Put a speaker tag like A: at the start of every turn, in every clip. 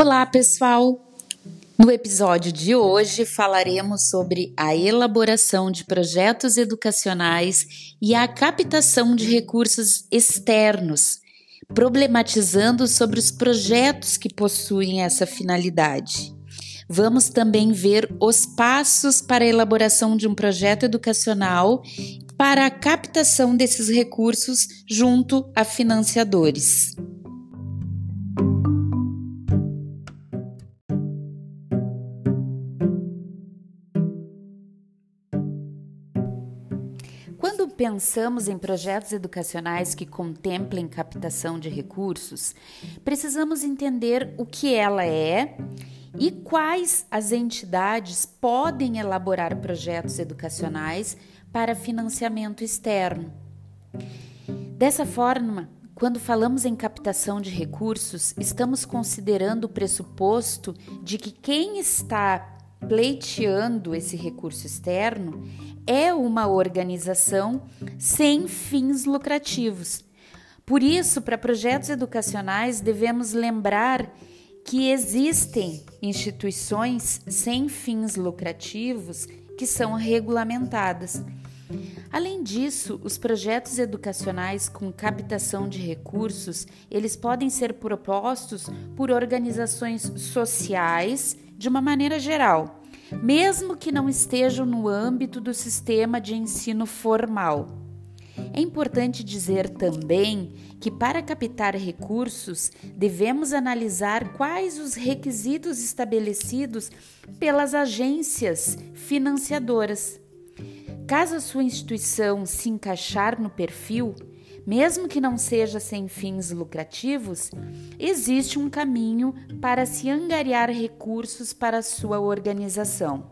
A: Olá, pessoal! No episódio de hoje falaremos sobre a elaboração de projetos educacionais e a captação de recursos externos, problematizando sobre os projetos que possuem essa finalidade. Vamos também ver os passos para a elaboração de um projeto educacional para a captação desses recursos junto a financiadores. Pensamos em projetos educacionais que contemplem captação de recursos, precisamos entender o que ela é e quais as entidades podem elaborar projetos educacionais para financiamento externo. Dessa forma, quando falamos em captação de recursos, estamos considerando o pressuposto de que quem está pleiteando esse recurso externo é uma organização sem fins lucrativos. Por isso, para projetos educacionais, devemos lembrar que existem instituições sem fins lucrativos que são regulamentadas. Além disso, os projetos educacionais com captação de recursos, eles podem ser propostos por organizações sociais de uma maneira geral, mesmo que não estejam no âmbito do sistema de ensino formal. É importante dizer também que, para captar recursos, devemos analisar quais os requisitos estabelecidos pelas agências financiadoras. Caso a sua instituição se encaixar no perfil, mesmo que não seja sem fins lucrativos, existe um caminho para se angariar recursos para sua organização.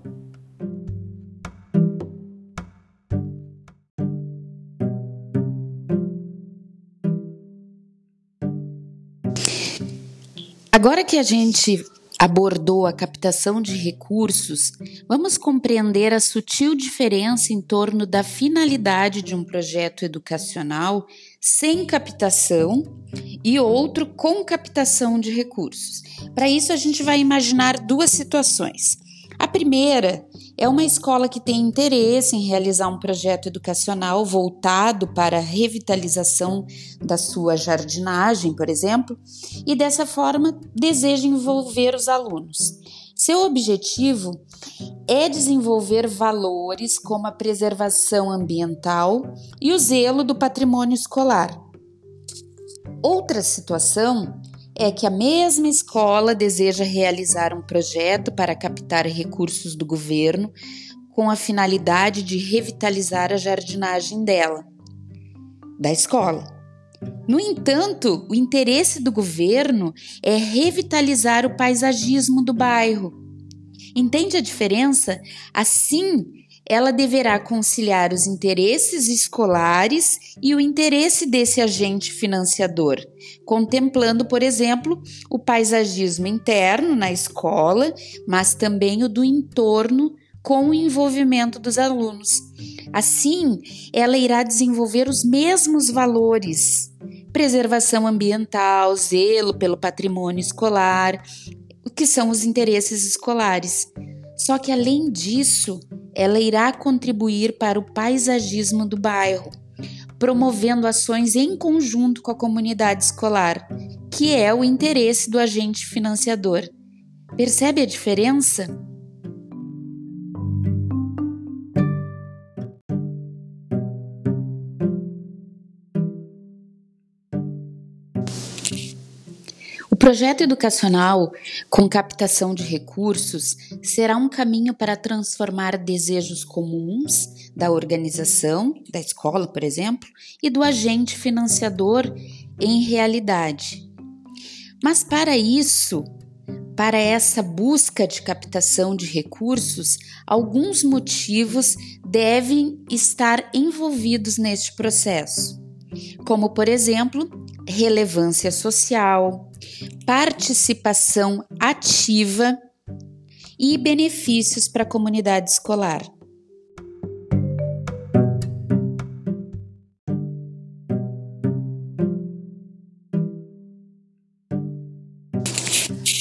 A: Agora que a gente abordou a captação de recursos, vamos compreender a sutil diferença em torno da finalidade de um projeto educacional sem captação e outro com captação de recursos. Para isso, a gente vai imaginar duas situações. A primeira é uma escola que tem interesse em realizar um projeto educacional voltado para a revitalização da sua jardinagem, por exemplo, e dessa forma deseja envolver os alunos. Seu objetivo é desenvolver valores como a preservação ambiental e o zelo do patrimônio escolar. Outra situação é que a mesma escola deseja realizar projeto para captar recursos do governo com a finalidade de revitalizar a jardinagem dela, da escola. No entanto, o interesse do governo é revitalizar o paisagismo do bairro. Entende a diferença? Assim, ela deverá conciliar os interesses escolares e o interesse desse agente financiador, contemplando, por exemplo, o paisagismo interno na escola, mas também o do entorno com o envolvimento dos alunos. Assim, ela irá desenvolver os mesmos valores: preservação ambiental, zelo pelo patrimônio escolar, o que são os interesses escolares. Só que além disso, ela irá contribuir para o paisagismo do bairro, promovendo ações em conjunto com a comunidade escolar, que é o interesse do agente financiador. Percebe a diferença? Projeto educacional com captação de recursos será um caminho para transformar desejos comuns da organização, da escola, por exemplo, e do agente financiador em realidade. Mas para isso, para essa busca de captação de recursos, alguns motivos devem estar envolvidos neste processo, como, por exemplo, relevância social, participação ativa e benefícios para a comunidade escolar.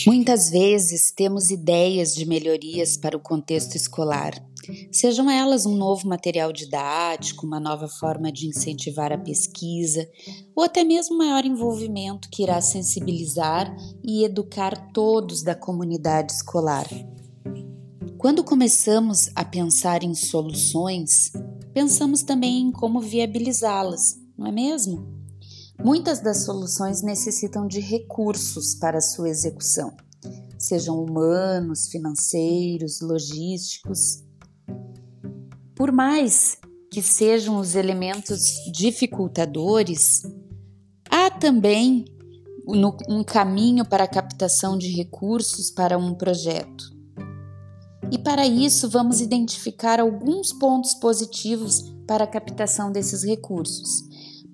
A: Muitas vezes temos ideias de melhorias para o contexto escolar, sejam elas um novo material didático, uma nova forma de incentivar a pesquisa, ou até mesmo maior envolvimento que irá sensibilizar e educar todos da comunidade escolar. Quando começamos a pensar em soluções, pensamos também em como viabilizá-las, não é mesmo? Muitas das soluções necessitam de recursos para sua execução, sejam humanos, financeiros, logísticos. Por mais que sejam os elementos dificultadores, há também um caminho para a captação de recursos para um projeto. E para isso, vamos identificar alguns pontos positivos para a captação desses recursos.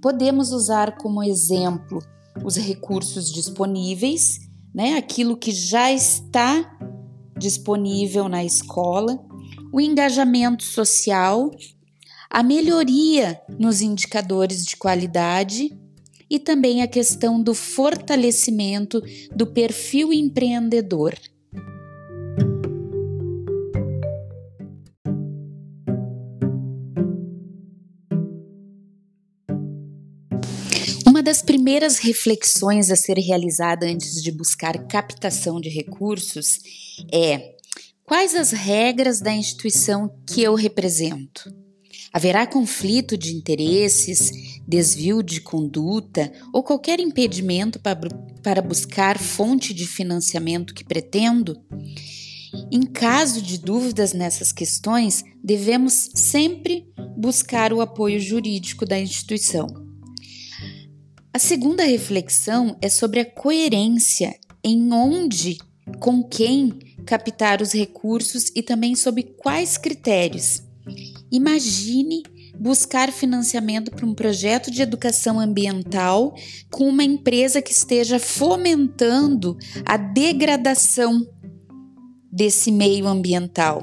A: Podemos usar como exemplo os recursos disponíveis, né, aquilo que já está disponível na escola, o engajamento social, a melhoria nos indicadores de qualidade e também a questão do fortalecimento do perfil empreendedor. Uma das primeiras reflexões a ser realizada antes de buscar captação de recursos é: quais as regras da instituição que eu represento? Haverá conflito de interesses, desvio de conduta ou qualquer impedimento para buscar fonte de financiamento que pretendo? Em caso de dúvidas nessas questões, devemos sempre buscar o apoio jurídico da instituição. A segunda reflexão é sobre a coerência em onde, com quem captar os recursos e também sobre quais critérios. Imagine buscar financiamento para um projeto de educação ambiental com uma empresa que esteja fomentando a degradação desse meio ambiental.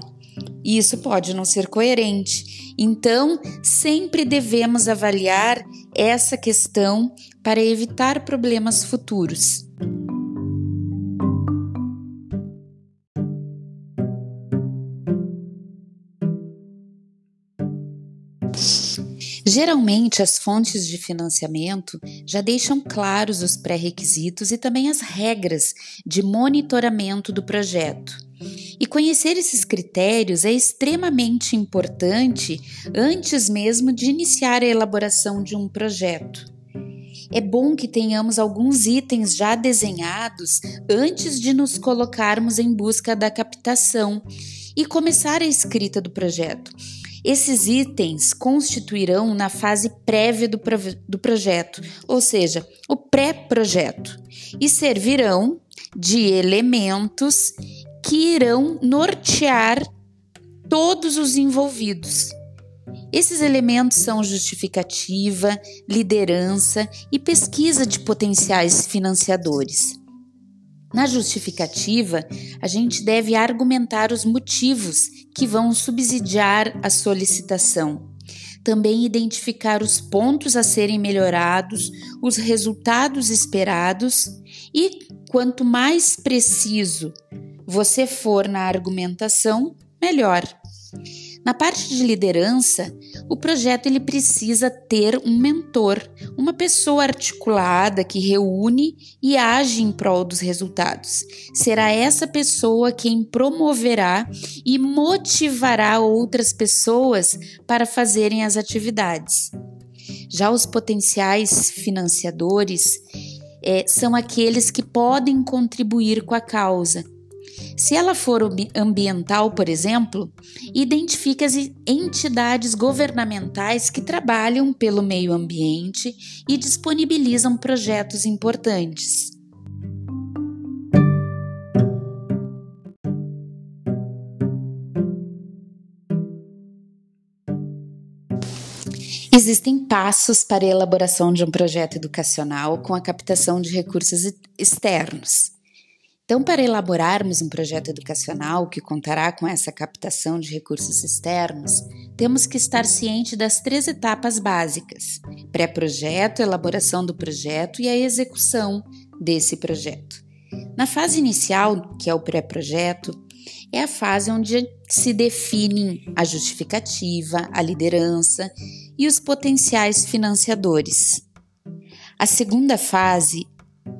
A: Isso pode não ser coerente. Então, sempre devemos avaliar essa questão para evitar problemas futuros. Geralmente, as fontes de financiamento já deixam claros os pré-requisitos e também as regras de monitoramento do projeto. E conhecer esses critérios é extremamente importante antes mesmo de iniciar a elaboração de um projeto. É bom que tenhamos alguns itens já desenhados antes de nos colocarmos em busca da captação e começar a escrita do projeto. Esses itens constituirão na fase prévia do, pro do projeto, ou seja, o pré-projeto, e servirão de elementos que irão nortear todos os envolvidos. Esses elementos são justificativa, liderança e pesquisa de potenciais financiadores. Na justificativa, a gente deve argumentar os motivos que vão subsidiar a solicitação. Também identificar os pontos a serem melhorados, os resultados esperados e, quanto mais preciso você for na argumentação, melhor. Na parte de liderança, o projeto ele precisa ter um mentor, uma pessoa articulada que reúne e age em prol dos resultados. Será essa pessoa quem promoverá e motivará outras pessoas para fazerem as atividades. Já os potenciais financiadores é, são aqueles que podem contribuir com a causa se ela for ambiental, por exemplo, identifique as entidades governamentais que trabalham pelo meio ambiente e disponibilizam projetos importantes. Existem passos para a elaboração de um projeto educacional com a captação de recursos externos. Então, para elaborarmos um projeto educacional que contará com essa captação de recursos externos, temos que estar ciente das três etapas básicas: pré-projeto, elaboração do projeto e a execução desse projeto. Na fase inicial, que é o pré-projeto, é a fase onde se definem a justificativa, a liderança e os potenciais financiadores. A segunda fase,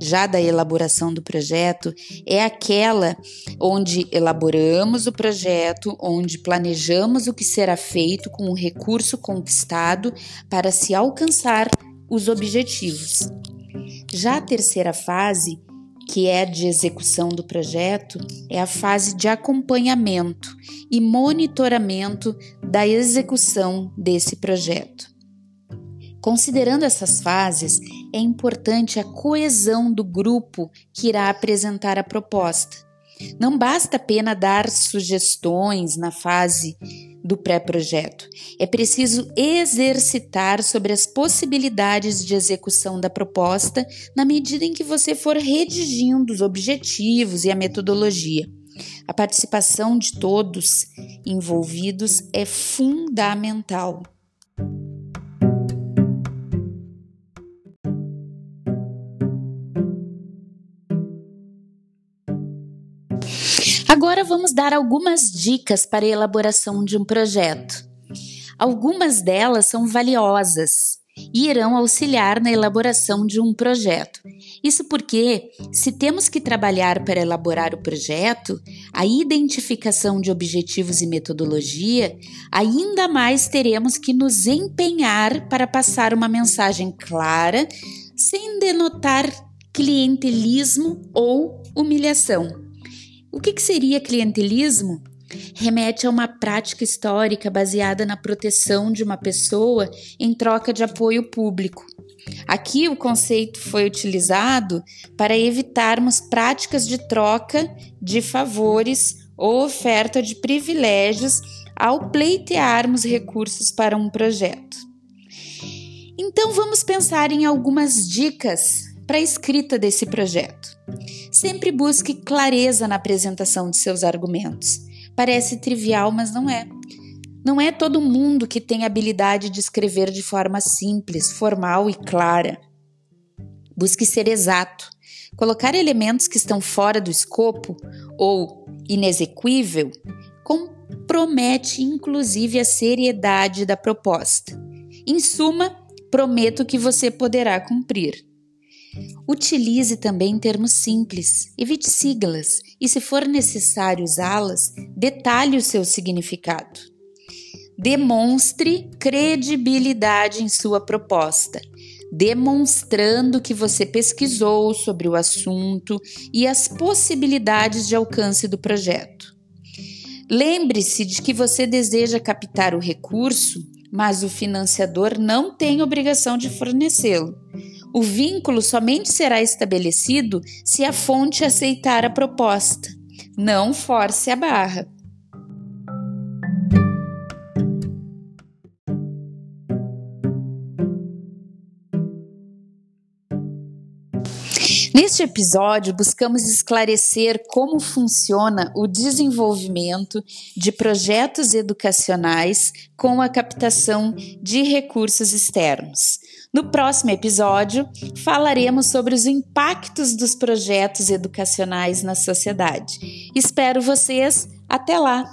A: já da elaboração do projeto, é aquela onde elaboramos o projeto, onde planejamos o que será feito com o recurso conquistado para se alcançar os objetivos. Já a terceira fase que é de execução do projeto, é a fase de acompanhamento e monitoramento da execução desse projeto. Considerando essas fases, é importante a coesão do grupo que irá apresentar a proposta. Não basta apenas dar sugestões na fase do pré-projeto. É preciso exercitar sobre as possibilidades de execução da proposta na medida em que você for redigindo os objetivos e a metodologia. A participação de todos envolvidos é fundamental. Agora vamos dar algumas dicas para a elaboração de um projeto. Algumas delas são valiosas e irão auxiliar na elaboração de um projeto. Isso porque, se temos que trabalhar para elaborar o projeto, a identificação de objetivos e metodologia, ainda mais teremos que nos empenhar para passar uma mensagem clara, sem denotar clientelismo ou humilhação. O que, que seria clientelismo? Remete a uma prática histórica baseada na proteção de uma pessoa em troca de apoio público. Aqui o conceito foi utilizado para evitarmos práticas de troca de favores ou oferta de privilégios ao pleitearmos recursos para um projeto. Então vamos pensar em algumas dicas para a escrita desse projeto. Sempre busque clareza na apresentação de seus argumentos. Parece trivial, mas não é. Não é todo mundo que tem habilidade de escrever de forma simples, formal e clara. Busque ser exato. Colocar elementos que estão fora do escopo ou inexequível compromete inclusive a seriedade da proposta. Em suma, prometo que você poderá cumprir. Utilize também termos simples, evite siglas e, se for necessário usá-las, detalhe o seu significado. Demonstre credibilidade em sua proposta, demonstrando que você pesquisou sobre o assunto e as possibilidades de alcance do projeto. Lembre-se de que você deseja captar o recurso, mas o financiador não tem obrigação de fornecê-lo. O vínculo somente será estabelecido se a fonte aceitar a proposta. Não force a barra. Neste episódio, buscamos esclarecer como funciona o desenvolvimento de projetos educacionais com a captação de recursos externos. No próximo episódio, falaremos sobre os impactos dos projetos educacionais na sociedade. Espero vocês. Até lá!